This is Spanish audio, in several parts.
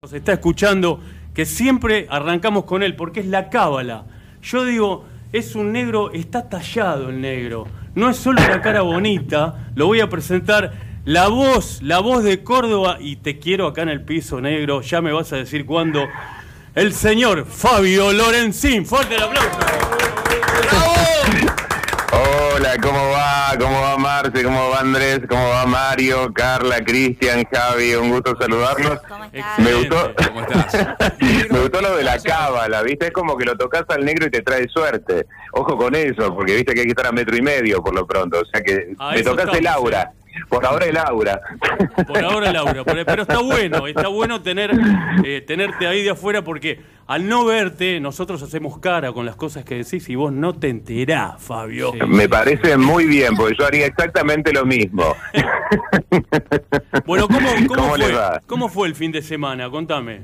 nos está escuchando, que siempre arrancamos con él, porque es la cábala. Yo digo, es un negro, está tallado el negro. No es solo una cara bonita, lo voy a presentar. La voz, la voz de Córdoba, y te quiero acá en el piso negro, ya me vas a decir cuándo. El señor Fabio Lorenzín. Fuerte el aplauso. Hola, ¿cómo va? ¿Cómo va Marce? ¿Cómo va Andrés? ¿Cómo va Mario, Carla, Cristian, Javi? Un gusto saludarlos. ¿Cómo estás? Me gustó, ¿Cómo estás? me gustó lo de la cábala, ¿viste? Es como que lo tocas al negro y te trae suerte. Ojo con eso, porque viste que hay que estar a metro y medio por lo pronto. O sea que A me tocas el aura. Por ahora el aura. Por ahora, Laura. por- Pero está bueno, está bueno tener, eh, tenerte ahí de afuera porque al no verte, nosotros hacemos cara con las cosas que decís y vos no te enterás, Fabio. Me parece muy bien, porque yo haría exactamente lo mismo. Bueno, ¿cómo, cómo, ¿Cómo les fue? ¿cómo fue el fin de semana? Contame.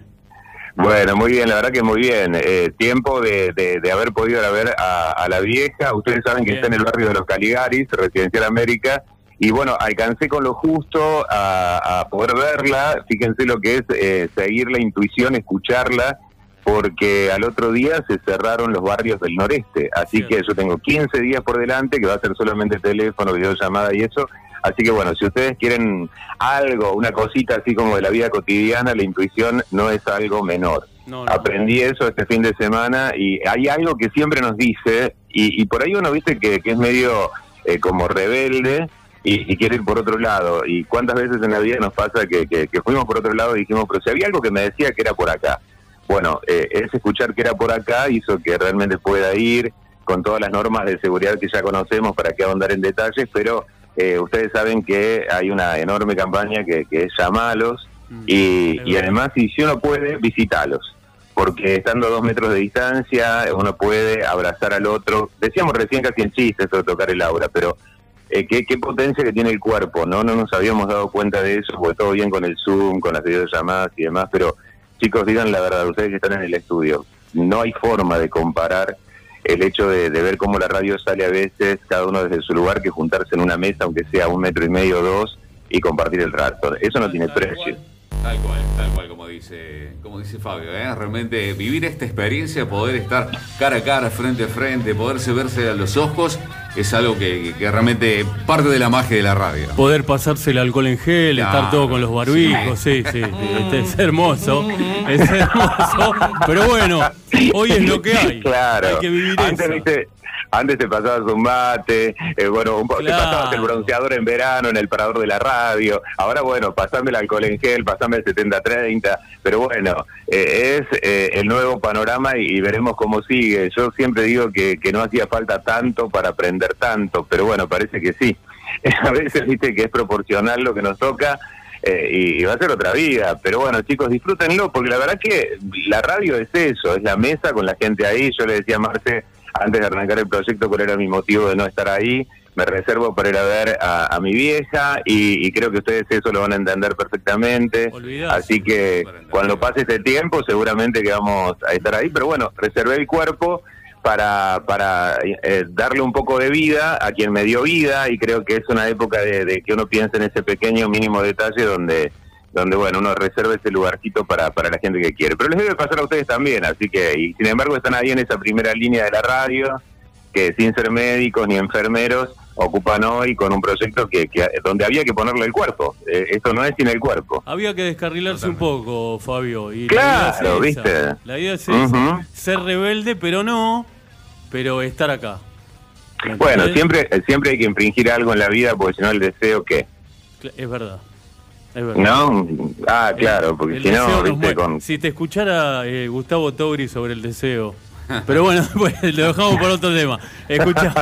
Bueno, muy bien, la verdad que muy bien. Eh, tiempo de, de- de haber podido ir a ver a, a la vieja. Ustedes saben que Bien. está en el barrio de los Caligaris, Residencial América. Y bueno, alcancé con lo justo a, a poder verla. Fíjense lo que es eh, seguir la intuición, escucharla, porque al otro día se cerraron los barrios del noreste. Así que yo tengo 15 días por delante, que va a ser solamente teléfono, videollamada y eso. Así que bueno, si ustedes quieren algo, una cosita así como de la vida cotidiana, la intuición no es algo menor. No, no. Aprendí eso este fin de semana y hay algo que siempre nos dice, y, y por ahí uno viste que, que es medio eh, como rebelde y, y quiere ir por otro lado. Y cuántas veces en la vida nos pasa que, que- que fuimos por otro lado y dijimos, pero si había algo que me decía que era por acá. Bueno, eh, ese escuchar que era por acá hizo que realmente pueda ir con todas las normas de seguridad que ya conocemos, para qué ahondar en detalles, pero eh, ustedes saben que hay una enorme campaña que, que es llamalos Mm, y, y además si uno puede, visitalos. Porque estando a dos metros de distancia, uno puede abrazar al otro. Decíamos recién casi en chiste eso de tocar el aura, pero eh, qué, qué potencia que tiene el cuerpo, ¿no? No nos habíamos dado cuenta de eso, porque todo bien con el Zoom, con las videollamadas y demás, pero chicos, digan la verdad, ustedes que están en el estudio, no hay forma de comparar el hecho de, de ver cómo la radio sale a veces, cada uno desde su lugar, que juntarse en una mesa, aunque sea un metro y medio o dos, y compartir el rato. Eso no tiene Tal precio. cual. Tal cual, tal cual como dice, como dice Fabio, ¿eh? realmente vivir esta experiencia, poder estar cara a cara, frente a frente, poderse verse a los ojos, es algo que, que realmente parte de la magia de la radio. Poder pasarse el alcohol en gel, estar todo con los barbijos, sí, sí, sí, este es hermoso, es hermoso, pero bueno, hoy es lo que hay, Claro. hay que vivir antes, eso. viste, antes te pasabas un mate, eh, bueno, un Claro. te pasabas el bronceador en verano en el parador de la radio. Ahora, bueno, pasame el alcohol en gel, pasame el 70-30. Pero bueno, eh, es eh, el nuevo panorama y, y veremos cómo sigue. Yo siempre digo que, que no hacía falta tanto para aprender tanto, pero bueno, parece que sí. A veces, viste, que es proporcional lo que nos toca. eh, y, y va a ser otra vida. Pero bueno, chicos, disfrútenlo, porque la verdad que la radio es eso, es la mesa con la gente ahí. Yo le decía a Marce, antes de arrancar el proyecto, cuál era mi motivo de no estar ahí. Me reservo para ir a ver a, a mi vieja y, y creo que ustedes eso lo van a entender perfectamente. Así que cuando pase este tiempo, seguramente que vamos a estar ahí. Pero bueno, reservé el cuerpo para, para eh, darle un poco de vida a quien me dio vida y creo que es una época de, de que uno piensa en ese pequeño mínimo detalle donde donde bueno uno reserva ese lugarcito para, para la gente que quiere pero les debe pasar a ustedes también así que y sin embargo están ahí en esa primera línea de la radio que sin ser médicos ni enfermeros ocupan hoy con un proyecto que, que donde había que ponerle el cuerpo Eh, esto no es sin el cuerpo Había que descarrilarse un poco, Fabio. Y Claro, la idea es esa. ¿viste? La idea es esa. Ujú. ser rebelde, pero no, pero estar acá. ¿Me bueno siempre siempre hay que infringir algo en la vida porque si no el deseo que Es verdad. No ah claro porque El si no viste con Si te escuchara eh, Gustavo Togri sobre el deseo. Pero bueno, pues, lo dejamos por otro tema. Escucha,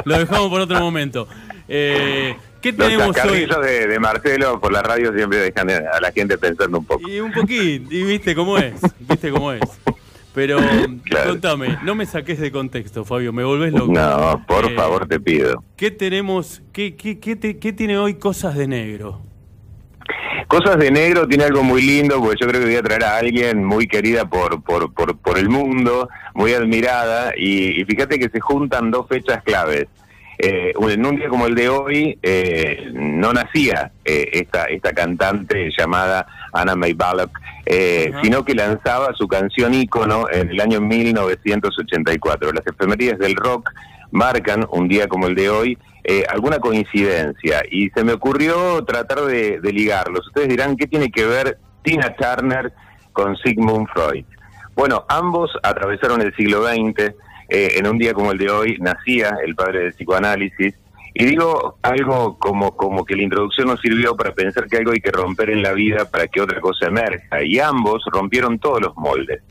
lo dejamos por otro momento. Eh, ¿Qué los tenemos hoy? chascarrillos de, de Marcelo por la radio siempre dejan a la gente pensando un poco Y un poquito, y viste cómo es, viste cómo es. Pero Claro. contame, no me saques de contexto, Fabio, me volvés loco. no por Eh, favor te pido ¿Qué tenemos, qué, qué, qué, te- qué tiene hoy Cosas de Negro? Cosas de Negro tiene algo muy lindo, porque yo creo que voy a traer a alguien muy querida por, por, por, por el mundo, muy admirada, y, y fíjate que se juntan dos fechas claves. eh, en un día como el de hoy eh, no nacía eh, esta, esta cantante llamada Anna May Ballock, sino que lanzaba su canción ícono en el año 1984. Las efemerías del rock marcan un día como el de hoy alguna coincidencia y se me ocurrió tratar de, de ligarlos. Ustedes dirán, ¿qué tiene que ver Tina Turner con Sigmund Freud? Bueno, ambos atravesaron el siglo XX eh, en un día como el de hoy nacía el padre del psicoanálisis. Y digo algo como, como que la introducción nos sirvió para pensar que algo hay que romper en la vida para que otra cosa emerja. Y ambos rompieron todos los moldes.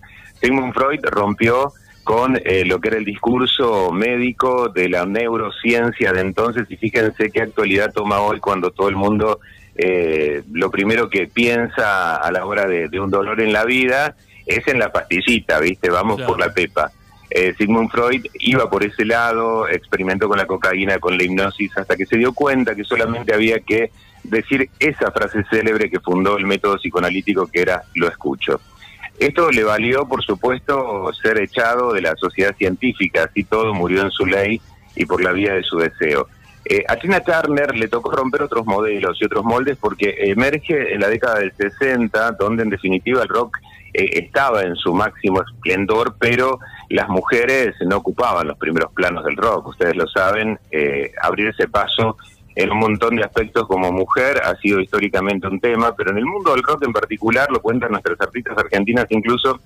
Sigmund Freud rompió con eh, lo que era el discurso médico de la neurociencia de entonces y fíjense qué actualidad toma hoy cuando todo el mundo eh, lo primero que piensa a la hora de, un dolor en la vida es en la pastillita, ¿viste? Vamos por la pepa. Eh, Sigmund Freud iba por ese lado, experimentó con la cocaína, con la hipnosis, hasta que se dio cuenta que solamente había que decir esa frase célebre que fundó el método psicoanalítico que era lo escucho. Esto le valió, por supuesto, ser echado de la sociedad científica, así todo murió en su ley y por la vía de su deseo. Eh, a Tina Turner le tocó romper otros modelos y otros moldes porque emerge en la década del 60, donde en definitiva el rock eh, estaba en su máximo esplendor, pero las mujeres no ocupaban los primeros planos del rock, ustedes lo saben, eh, abrir ese paso en un montón de aspectos como mujer ha sido históricamente un tema, pero en el mundo del rock en particular, lo cuentan nuestras artistas argentinas incluso,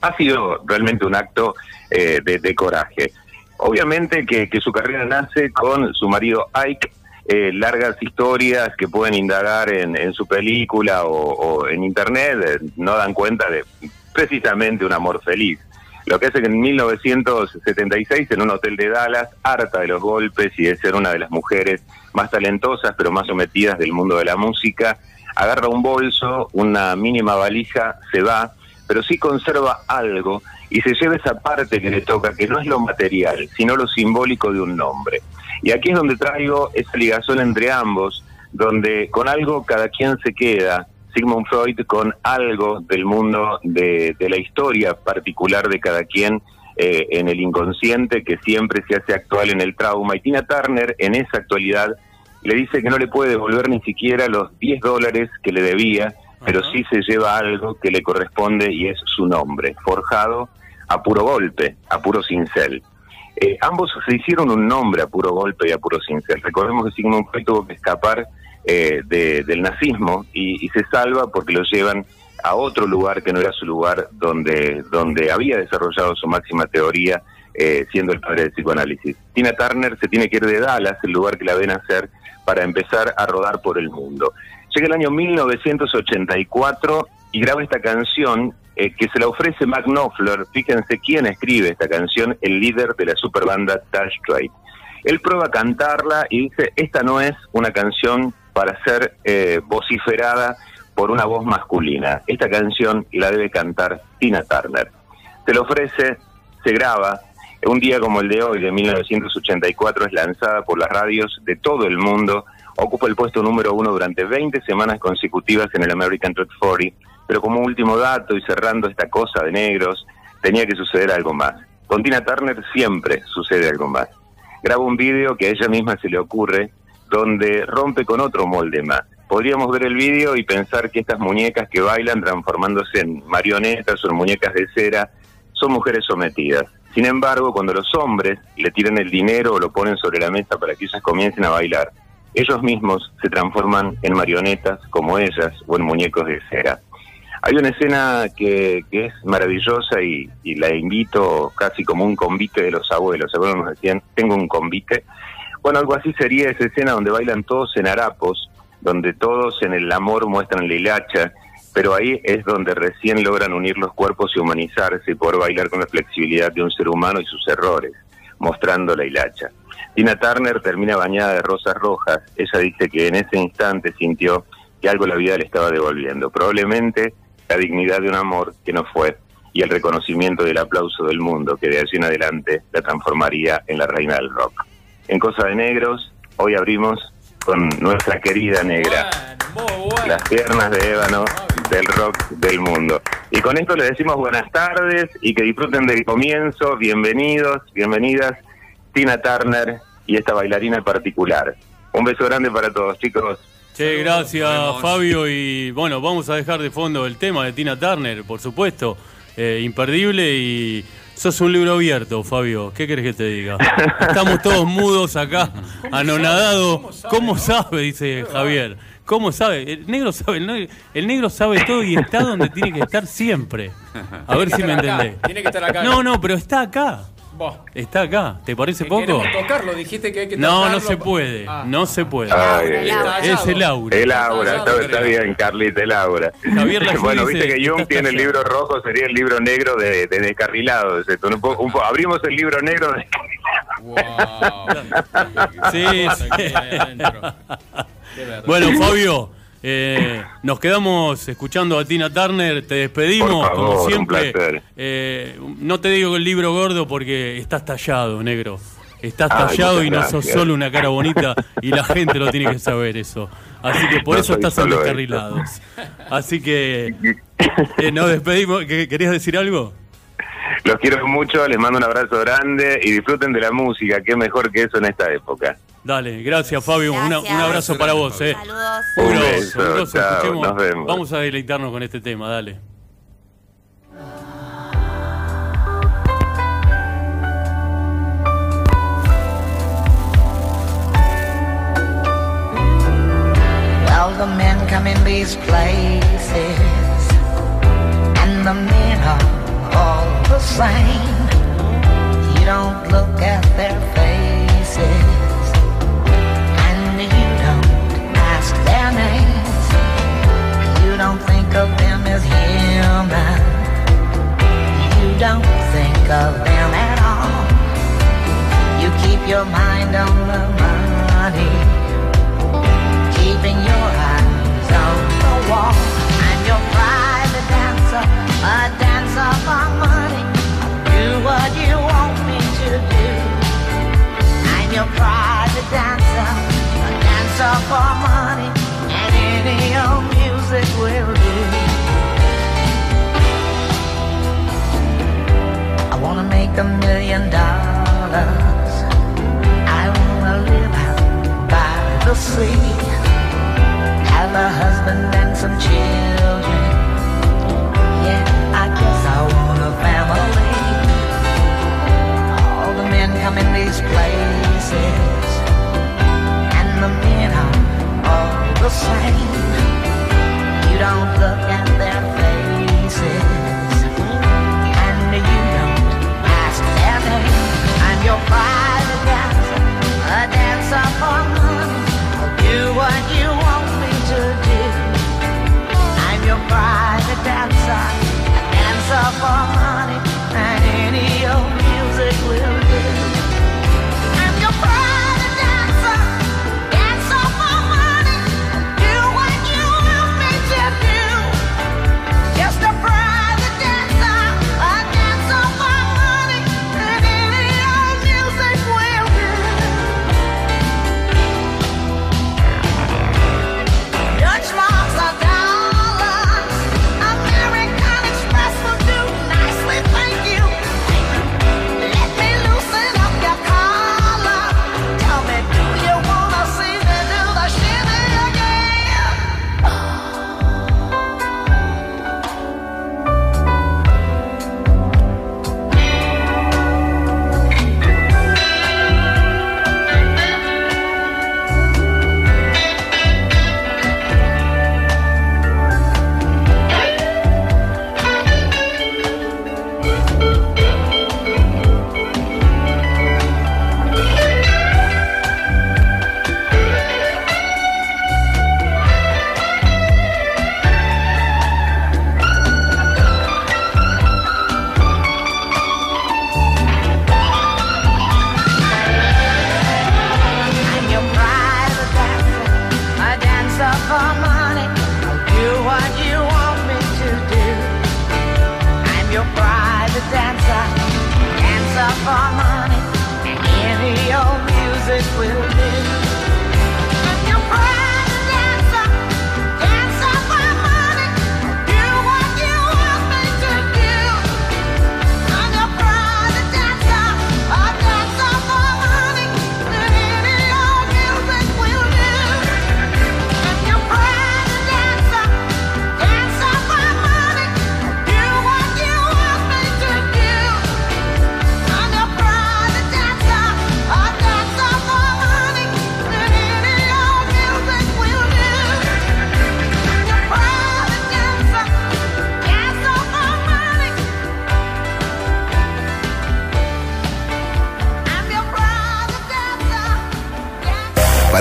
ha sido realmente un acto eh, de, coraje. Obviamente que, su carrera nace con su marido Ike, eh, largas historias que pueden indagar en, su película o, en internet, no dan cuenta de precisamente un amor feliz. Lo que hace que en 1976, en un hotel de Dallas, harta de los golpes y de ser una de las mujeres más talentosas pero más sometidas del mundo de la música, agarra un bolso, una mínima valija, se va, pero sí conserva algo y se lleva esa parte que le toca, que no es lo material, sino lo simbólico de un nombre. Y aquí es donde traigo esa ligación entre ambos, donde con algo cada quien se queda Sigmund Freud con algo del mundo de, la historia particular de cada quien eh, en el inconsciente que siempre se hace actual en el trauma. Y Tina Turner en esa actualidad le dice que no le puede devolver ni siquiera los 10 dólares que le debía, pero sí se lleva algo que le corresponde y es su nombre, forjado a puro golpe, a puro cincel. Eh, ambos se hicieron un nombre a puro golpe y a puro cincel. Recordemos que Sigmund Freud tuvo que escapar eh, del nazismo y, se salva porque lo llevan a otro lugar que no era su lugar donde, donde había desarrollado su máxima teoría, eh, siendo el padre del psicoanálisis. Tina Turner se tiene que ir de Dallas, el lugar que la ven hacer, para empezar a rodar por el mundo. Llega el año 1984 y graba esta canción eh, que se la ofrece Mac Knopfler. Fíjense quién escribe esta canción, el líder de la superbanda Dash Trade. Él prueba a cantarla y dice, esta no es una canción para ser eh, vociferada por una voz masculina. Esta canción la debe cantar Tina Turner. Se lo ofrece, se graba. Un día como el de hoy, de 1984, es lanzada por las radios de todo el mundo. Ocupa el puesto número uno durante 20 semanas consecutivas en el American Top 40. Pero como último dato y cerrando esta cosa de negros, tenía que suceder algo más. Con Tina Turner siempre sucede algo más. Graba un vídeo que a ella misma se le ocurre donde rompe con otro molde más. Podríamos ver el vídeo y pensar que estas muñecas que bailan transformándose en marionetas o en muñecas de cera son mujeres sometidas. Sin embargo, cuando los hombres le tiran el dinero o lo ponen sobre la mesa para que ellas comiencen a bailar, ellos mismos se transforman en marionetas como ellas o en muñecos de cera. Hay una escena que, es maravillosa y, la invito casi como un convite de los abuelos. Los abuelos nos decían, tengo un convite bueno, algo así sería esa escena donde bailan todos en harapos, donde todos en el amor muestran la hilacha, pero ahí es donde recién logran unir los cuerpos y humanizarse y poder bailar con la flexibilidad de un ser humano y sus errores, mostrando la hilacha. Tina Turner termina bañada de rosas rojas. Ella dice que en ese instante sintió que algo la vida le estaba devolviendo. Probablemente la dignidad de un amor que no fue y el reconocimiento del aplauso del mundo que de allí en adelante la transformaría en la reina del rock en Cosa de Negros. Hoy abrimos con nuestra querida negra. Las piernas de ébano del rock del mundo. Y con esto les decimos buenas tardes y que disfruten del comienzo. Bienvenidos, bienvenidas. Tina Turner y esta bailarina en particular. Un beso grande para todos, chicos. Che, gracias. Fabio y bueno, vamos a dejar de fondo el tema de Tina Turner, por supuesto, eh, imperdible y sos un libro abierto, Fabio, ¿qué querés que te diga? Estamos todos mudos acá, anonadados. ¿Cómo sabe? Dice Javier. ¿Cómo sabe? El negro sabe, el negro, el negro sabe todo y está donde tiene que estar siempre. A ver si me entendés. Tiene que estar acá. No, no, pero está acá. Vos, Está acá. ¿Te parece que poco? tocarlo, dijiste que hay que No, tocarlo. no se puede. Ah. No se puede. Ay, ay. Es el aura. El aura, Está está, está bien, Carlita, el aura. Bueno, viste que Jung tiene el libro rojo, sería el libro negro de, de descarrilado. es esto, un po- un po- abrimos el libro negro de Wow. Sí, sí. Bueno, Fabio, eh, nos quedamos escuchando a Tina Turner, te despedimos, favor, como siempre. Eh, no te digo el libro gordo porque estás tallado, negro. Estás Ay, tallado y no sos solo una cara bonita y la gente lo tiene que saber eso. Así que por No eso estás en descarrilados. Así que eh, nos despedimos. ¿Qué- ¿Querías decir algo? Los quiero mucho, les mando un abrazo grande y disfruten de la música, qué mejor que eso en esta época. Dale, gracias Fabio. Una- Gracias. un abrazo para vos. Eh. Saludos. Un beso, un grosso. chao, Escuchemos. nos vemos. Vamos a deleitarnos con este tema, dale. Well, the men come in these places, and the men are all the same. You don't look at their faces, for money, and any old music will do. I wanna make a million dollars. I wanna live out by the sea have a husband and some children. Yeah, I guess I want a family. All the men come in these places,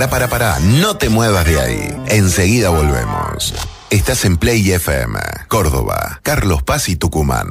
para, para, para, no te muevas de ahí. Enseguida volvemos. Estás en Play FM, Córdoba, Carlos Paz y Tucumán.